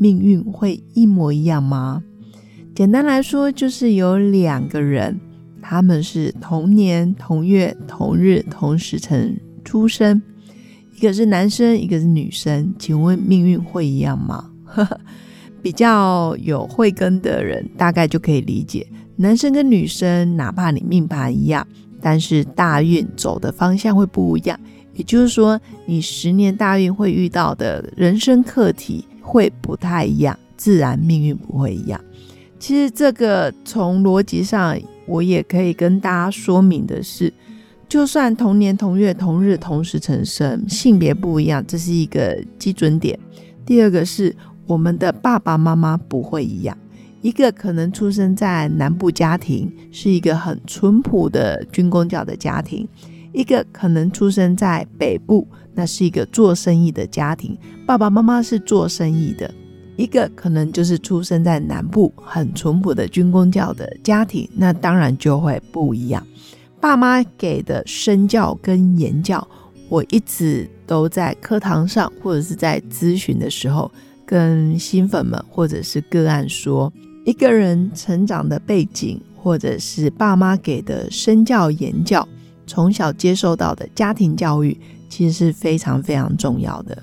命运会一模一样吗？简单来说，就是有两个人，他们是同年同月同日同时辰出生，一个是男生，一个是女生，请问命运会一样吗？比较有慧根的人大概就可以理解，男生跟女生，哪怕你命盘一样，但是大运走的方向会不一样。也就是说，你十年大运会遇到的人生课题会不太一样，自然命运不会一样。其实这个从逻辑上，我也可以跟大家说明的是，就算同年同月同日同时成生，性别不一样，这是一个基准点。第二个是我们的爸爸妈妈不会一样，一个可能出生在南部家庭，是一个很淳朴的军工教的家庭。一个可能出生在北部，那是一个做生意的家庭，爸爸妈妈是做生意的；一个可能就是出生在南部，很淳朴的军工教的家庭，那当然就会不一样。爸妈给的身教跟言教，我一直都在课堂上或者是在咨询的时候，跟新粉们或者是个案说，一个人成长的背景，或者是爸妈给的身教言教。从小接受到的家庭教育其实是非常非常重要的。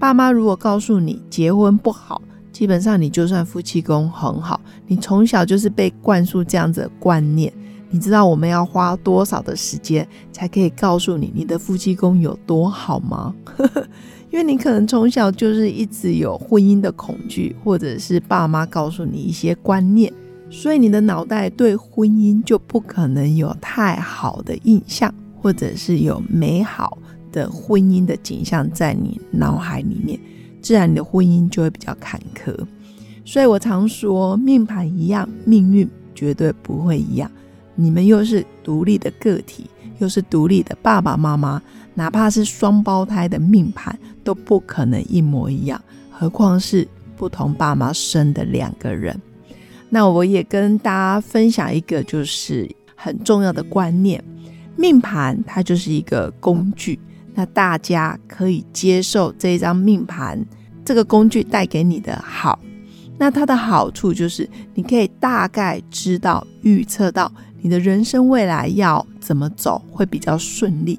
爸妈如果告诉你结婚不好，基本上你就算夫妻宫很好，你从小就是被灌输这样子的观念。你知道我们要花多少的时间才可以告诉你你的夫妻宫有多好吗？因为你可能从小就是一直有婚姻的恐惧，或者是爸妈告诉你一些观念。所以你的脑袋对婚姻就不可能有太好的印象，或者是有美好的婚姻的景象在你脑海里面，自然你的婚姻就会比较坎坷。所以我常说，命盘一样，命运绝对不会一样。你们又是独立的个体，又是独立的爸爸妈妈，哪怕是双胞胎的命盘都不可能一模一样，何况是不同爸妈生的两个人。那我也跟大家分享一个就是很重要的观念，命盘它就是一个工具，那大家可以接受这一张命盘这个工具带给你的好，那它的好处就是你可以大概知道预测到你的人生未来要怎么走会比较顺利。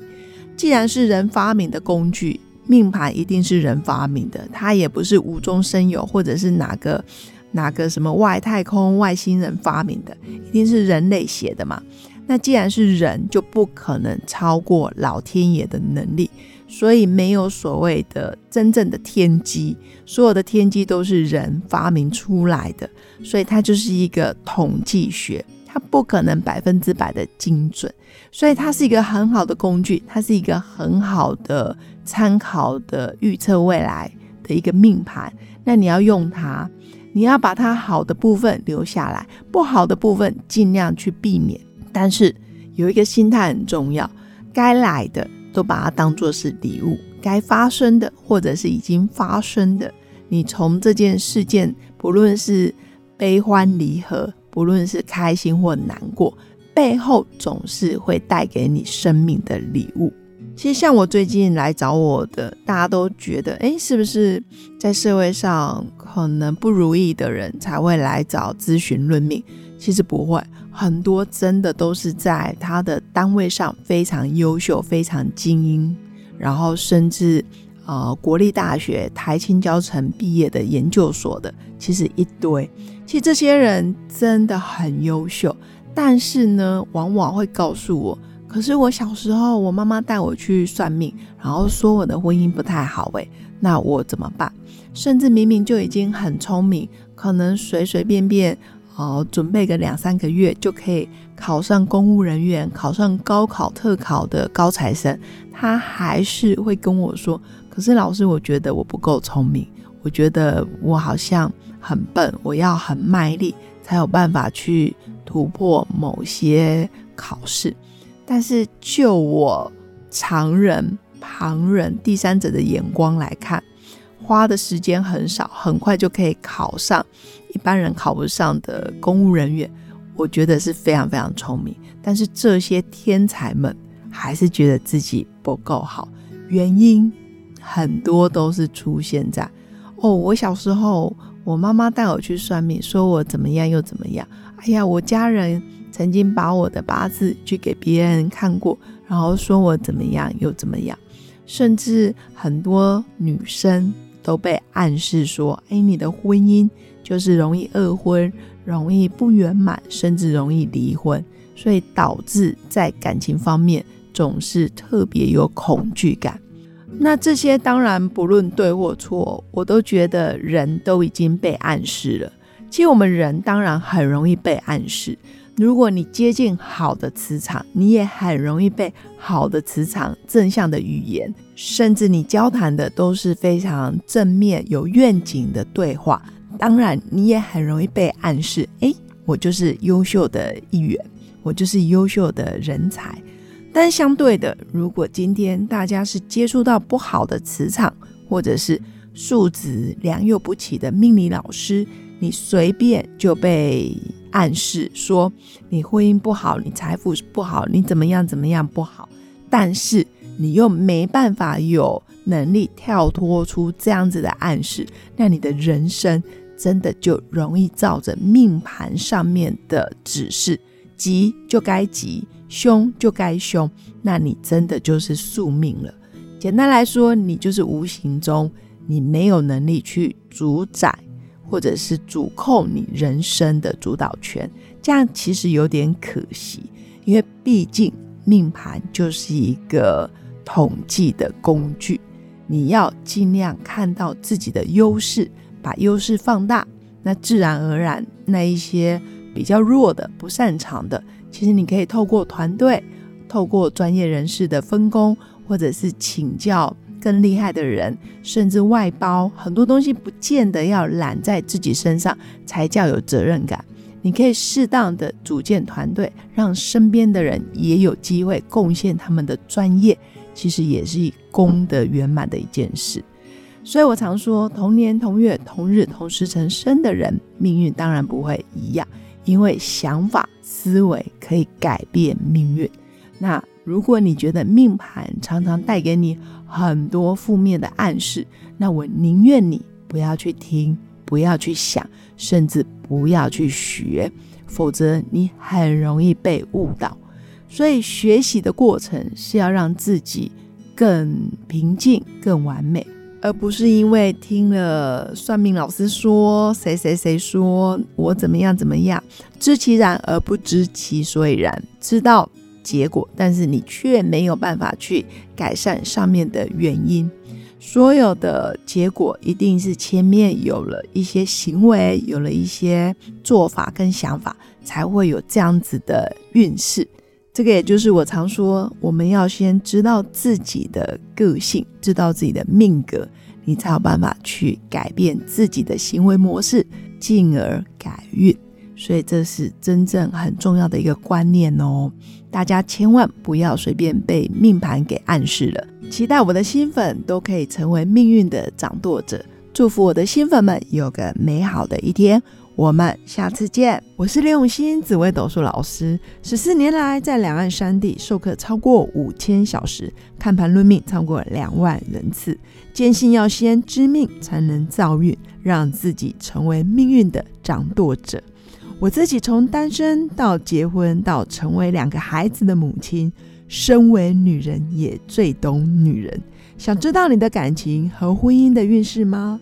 既然是人发明的工具，命盘一定是人发明的，它也不是无中生有，或者是哪个。哪个什么外太空外星人发明的，一定是人类写的嘛？那既然是人，就不可能超过老天爷的能力，所以没有所谓的真正的天机，所有的天机都是人发明出来的，所以它就是一个统计学，它不可能百分之百的精准，所以它是一个很好的工具，它是一个很好的参考的预测未来的一个命盘，那你要用它。你要把它好的部分留下来，不好的部分尽量去避免。但是有一个心态很重要，该来的都把它当做是礼物，该发生的或者是已经发生的，你从这件事件，不论是悲欢离合，不论是开心或难过，背后总是会带给你生命的礼物。其实像我最近来找我的，大家都觉得，哎，是不是在社会上可能不如意的人才会来找咨询论命？其实不会，很多真的都是在他的单位上非常优秀、非常精英，然后甚至呃国立大学、台青教程毕业的研究所的，其实一堆。其实这些人真的很优秀，但是呢，往往会告诉我。可是我小时候，我妈妈带我去算命，然后说我的婚姻不太好，诶，那我怎么办？甚至明明就已经很聪明，可能随随便便哦，准备个两三个月就可以考上公务人员，考上高考特考的高材生，他还是会跟我说：“可是老师，我觉得我不够聪明，我觉得我好像很笨，我要很卖力才有办法去突破某些考试。但是就我常人、旁人、第三者的眼光来看，花的时间很少，很快就可以考上一般人考不上的公务人员，我觉得是非常非常聪明。但是这些天才们还是觉得自己不够好，原因很多都是出现在。哦，我小时候，我妈妈带我去算命，说我怎么样又怎么样。哎呀，我家人曾经把我的八字去给别人看过，然后说我怎么样又怎么样。甚至很多女生都被暗示说，哎，你的婚姻就是容易二婚，容易不圆满，甚至容易离婚，所以导致在感情方面总是特别有恐惧感。那这些当然不论对或错，我都觉得人都已经被暗示了。其实我们人当然很容易被暗示。如果你接近好的磁场，你也很容易被好的磁场、正向的语言，甚至你交谈的都是非常正面、有愿景的对话。当然，你也很容易被暗示：哎，我就是优秀的一员，我就是优秀的人才。但相对的，如果今天大家是接触到不好的磁场，或者是素质良莠不齐的命理老师，你随便就被暗示说你婚姻不好，你财富不好，你怎么样怎么样不好，但是你又没办法有能力跳脱出这样子的暗示，那你的人生真的就容易照着命盘上面的指示，急就该急。凶就该凶，那你真的就是宿命了。简单来说，你就是无形中你没有能力去主宰或者是主控你人生的主导权，这样其实有点可惜。因为毕竟命盘就是一个统计的工具，你要尽量看到自己的优势，把优势放大，那自然而然那一些比较弱的、不擅长的。其实你可以透过团队，透过专业人士的分工，或者是请教更厉害的人，甚至外包很多东西，不见得要揽在自己身上才叫有责任感。你可以适当的组建团队，让身边的人也有机会贡献他们的专业，其实也是功德圆满的一件事。所以我常说，同年同月同日同时辰生的人，命运当然不会一样。因为想法思维可以改变命运。那如果你觉得命盘常常带给你很多负面的暗示，那我宁愿你不要去听，不要去想，甚至不要去学，否则你很容易被误导。所以学习的过程是要让自己更平静、更完美。而不是因为听了算命老师说谁谁谁说我怎么样怎么样，知其然而不知其所以然，知道结果，但是你却没有办法去改善上面的原因。所有的结果一定是前面有了一些行为，有了一些做法跟想法，才会有这样子的运势。这个也就是我常说，我们要先知道自己的个性，知道自己的命格，你才有办法去改变自己的行为模式，进而改运。所以这是真正很重要的一个观念哦，大家千万不要随便被命盘给暗示了。期待我的新粉都可以成为命运的掌舵者，祝福我的新粉们有个美好的一天。我们下次见。我是刘永新，紫微斗数老师。十四年来，在两岸三地授课超过五千小时，看盘论命超过两万人次。坚信要先知命，才能造运，让自己成为命运的掌舵者。我自己从单身到结婚，到成为两个孩子的母亲，身为女人也最懂女人。想知道你的感情和婚姻的运势吗？